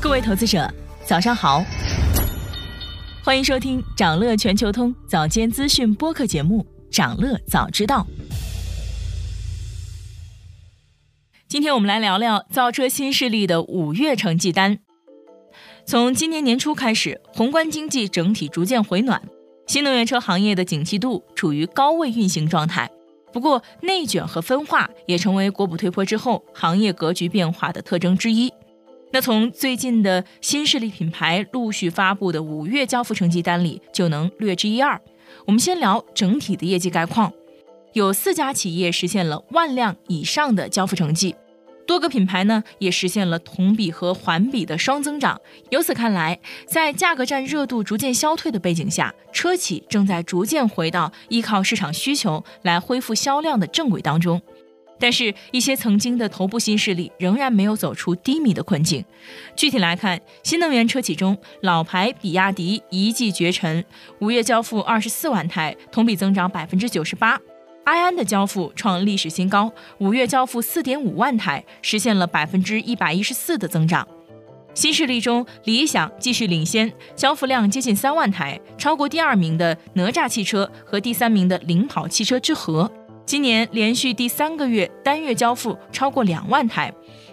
各位投资者，早上好，欢迎收听长乐全球通早间资讯播客节目《长乐早知道》。今天我们来聊聊造车新势力的五月成绩单。从今年年初开始，宏观经济整体逐渐回暖，新能源车行业的景气度处于高位运行状态。不过，内卷和分化也成为国补推坡之后行业格局变化的特征之一。那从最近的新势力品牌陆续发布的五月交付成绩单里，就能略知一二。我们先聊整体的业绩概况，有四家企业实现了万辆以上的交付成绩，多个品牌呢也实现了同比和环比的双增长。由此看来，在价格战热度逐渐消退的背景下，车企正在逐渐回到依靠市场需求来恢复销量的正轨当中。但是，一些曾经的头部新势力仍然没有走出低迷的困境。具体来看，新能源车企中，老牌比亚迪一骑绝尘，五月交付二十四万台，同比增长百分之九十八；埃安的交付创历史新高，五月交付四点五万台，实现了百分之一百一十四的增长。新势力中，理想继续领先，交付量接近三万台，超过第二名的哪吒汽车和第三名的领跑汽车之和。今年连续第三个月单月交付超过两万台，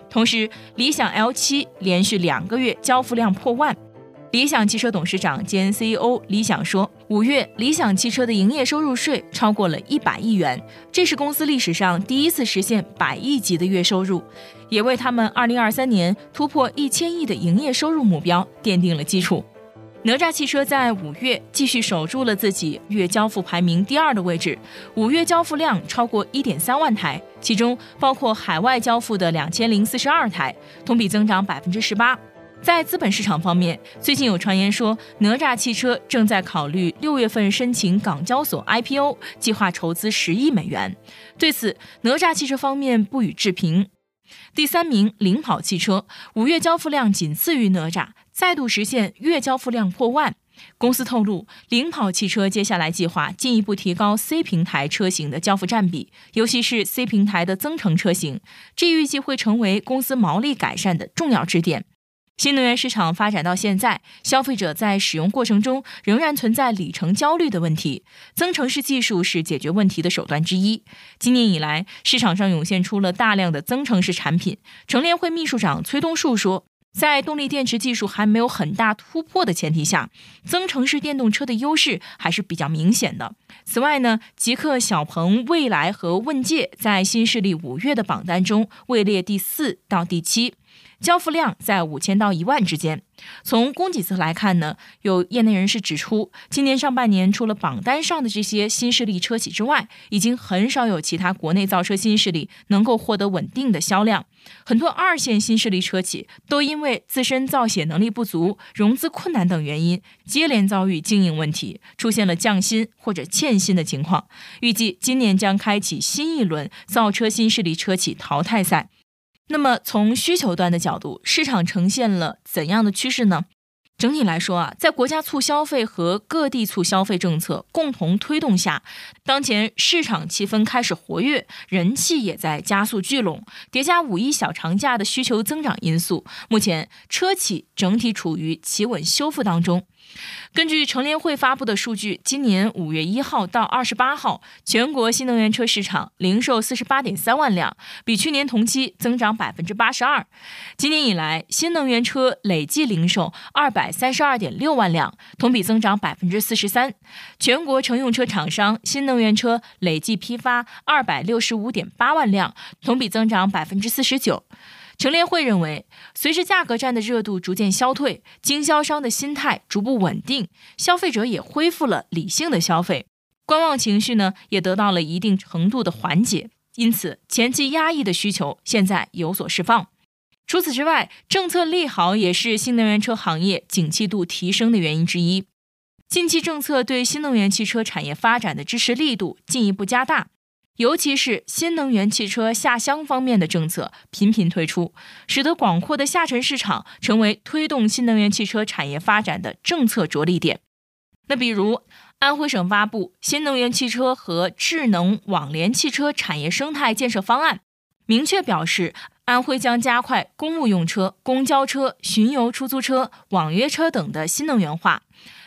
同时理想 L7 连续两个月交付量破万。理想汽车董事长兼 CEO 李想说，五月理想汽车的营业收入税超过了一百亿元，这是公司历史上第一次实现百亿级的月收入，也为他们二零二三年突破一千亿的营业收入目标奠定了基础。哪吒汽车在五月继续守住了自己月交付排名第二的位置，五月交付量超过一点三万台，其中包括海外交付的两千零四十二台，同比增长百分之十八。在资本市场方面，最近有传言说哪吒汽车正在考虑六月份申请港交所 IPO，计划筹资十亿美元。对此，哪吒汽车方面不予置评。第三名领跑汽车五月交付量仅次于哪吒。再度实现月交付量破万。公司透露，领跑汽车接下来计划进一步提高 C 平台车型的交付占比，尤其是 C 平台的增程车型，这预计会成为公司毛利改善的重要支点。新能源市场发展到现在，消费者在使用过程中仍然存在里程焦虑的问题，增程式技术是解决问题的手段之一。今年以来，市场上涌现出了大量的增程式产品。乘联会秘书长崔东树说。在动力电池技术还没有很大突破的前提下，增程式电动车的优势还是比较明显的。此外呢，极客、小鹏、蔚来和问界在新势力五月的榜单中位列第四到第七。交付量在五千到一万之间。从供给侧来看呢，有业内人士指出，今年上半年除了榜单上的这些新势力车企之外，已经很少有其他国内造车新势力能够获得稳定的销量。很多二线新势力车企都因为自身造血能力不足、融资困难等原因，接连遭遇经营问题，出现了降薪或者欠薪的情况。预计今年将开启新一轮造车新势力车企淘汰赛。那么，从需求端的角度，市场呈现了怎样的趋势呢？整体来说啊，在国家促消费和各地促消费政策共同推动下，当前市场气氛开始活跃，人气也在加速聚拢，叠加五一小长假的需求增长因素，目前车企整体处于企稳修复当中。根据乘联会发布的数据，今年五月一号到二十八号，全国新能源车市场零售四十八点三万辆，比去年同期增长百分之八十二。今年以来，新能源车累计零售二百三十二点六万辆，同比增长百分之四十三。全国乘用车厂商新能源车累计批发二百六十五点八万辆，同比增长百分之四十九。陈联会认为，随着价格战的热度逐渐消退，经销商的心态逐步稳定，消费者也恢复了理性的消费，观望情绪呢也得到了一定程度的缓解，因此前期压抑的需求现在有所释放。除此之外，政策利好也是新能源车行业景气度提升的原因之一。近期政策对新能源汽车产业发展的支持力度进一步加大。尤其是新能源汽车下乡方面的政策频频推出，使得广阔的下沉市场成为推动新能源汽车产业发展的政策着力点。那比如，安徽省发布《新能源汽车和智能网联汽车产业生态建设方案》，明确表示，安徽将加快公务用车、公交车、巡游出租车、网约车等的新能源化。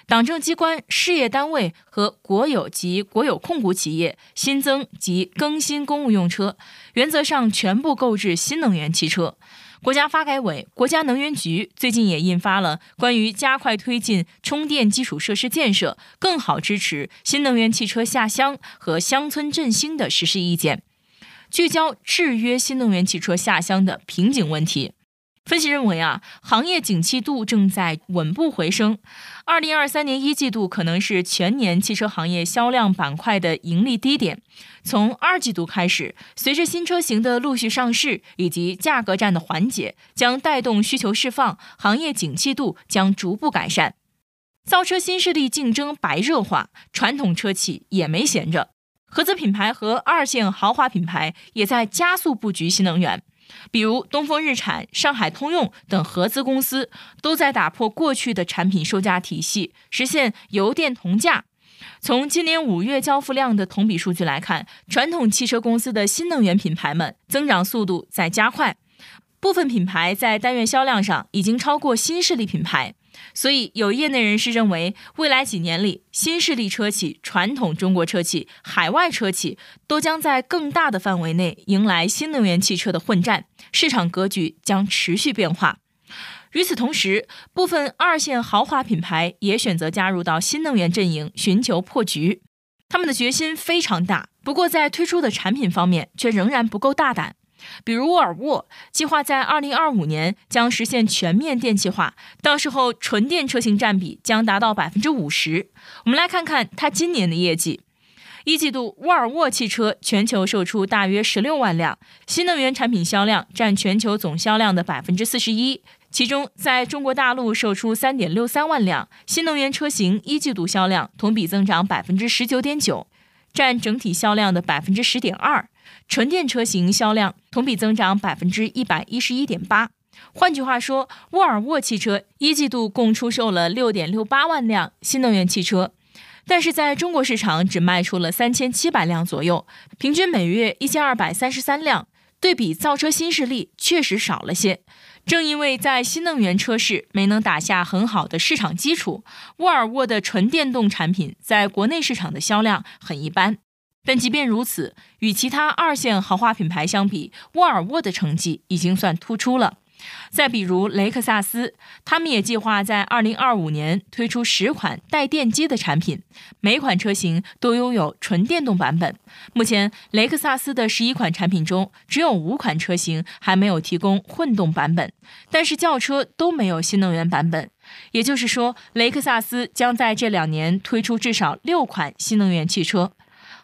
党政机关、事业单位和国有及国有控股企业新增及更新公务用车，原则上全部购置新能源汽车。国家发改委、国家能源局最近也印发了关于加快推进充电基础设施建设、更好支持新能源汽车下乡和乡村振兴的实施意见，聚焦制约新能源汽车下乡的瓶颈问题。分析认为啊，行业景气度正在稳步回升。二零二三年一季度可能是全年汽车行业销量板块的盈利低点。从二季度开始，随着新车型的陆续上市以及价格战的缓解，将带动需求释放，行业景气度将逐步改善。造车新势力竞争白热化，传统车企也没闲着，合资品牌和二线豪华品牌也在加速布局新能源。比如东风日产、上海通用等合资公司都在打破过去的产品售价体系，实现油电同价。从今年五月交付量的同比数据来看，传统汽车公司的新能源品牌们增长速度在加快，部分品牌在单月销量上已经超过新势力品牌。所以，有业内人士认为，未来几年里，新势力车企、传统中国车企、海外车企都将在更大的范围内迎来新能源汽车的混战，市场格局将持续变化。与此同时，部分二线豪华品牌也选择加入到新能源阵营，寻求破局。他们的决心非常大，不过在推出的产品方面却仍然不够大胆。比如沃尔沃计划在二零二五年将实现全面电气化，到时候纯电车型占比将达到百分之五十。我们来看看它今年的业绩：一季度，沃尔沃汽车全球售出大约十六万辆，新能源产品销量占全球总销量的百分之四十一。其中，在中国大陆售出三点六三万辆新能源车型，一季度销量同比增长百分之十九点九，占整体销量的百分之十点二。纯电车型销量同比增长百分之一百一十一点八。换句话说，沃尔沃汽车一季度共出售了六点六八万辆新能源汽车，但是在中国市场只卖出了三千七百辆左右，平均每月一千二百三十三辆。对比造车新势力，确实少了些。正因为在新能源车市没能打下很好的市场基础，沃尔沃的纯电动产品在国内市场的销量很一般。但即便如此，与其他二线豪华品牌相比，沃尔沃的成绩已经算突出了。再比如雷克萨斯，他们也计划在二零二五年推出十款带电机的产品，每款车型都拥有纯电动版本。目前，雷克萨斯的十一款产品中，只有五款车型还没有提供混动版本，但是轿车都没有新能源版本。也就是说，雷克萨斯将在这两年推出至少六款新能源汽车。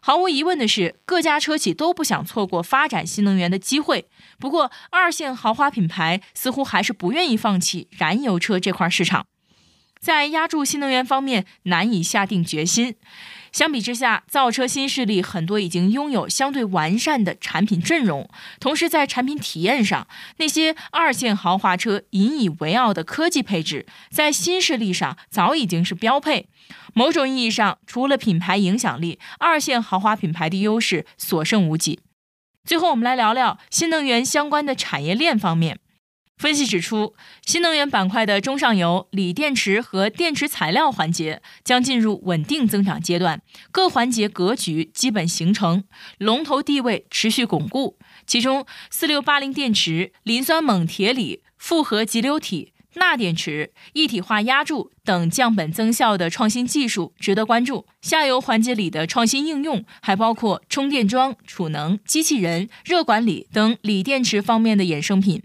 毫无疑问的是，各家车企都不想错过发展新能源的机会。不过，二线豪华品牌似乎还是不愿意放弃燃油车这块市场，在压住新能源方面难以下定决心。相比之下，造车新势力很多已经拥有相对完善的产品阵容，同时在产品体验上，那些二线豪华车引以为傲的科技配置，在新势力上早已经是标配。某种意义上，除了品牌影响力，二线豪华品牌的优势所剩无几。最后，我们来聊聊新能源相关的产业链方面。分析指出，新能源板块的中上游锂电池和电池材料环节将进入稳定增长阶段，各环节格局基本形成，龙头地位持续巩固。其中，四六八零电池、磷酸锰铁锂、复合集流体、钠电池、一体化压铸等降本增效的创新技术值得关注。下游环节里的创新应用还包括充电桩、储能、机器人、热管理等锂电池方面的衍生品。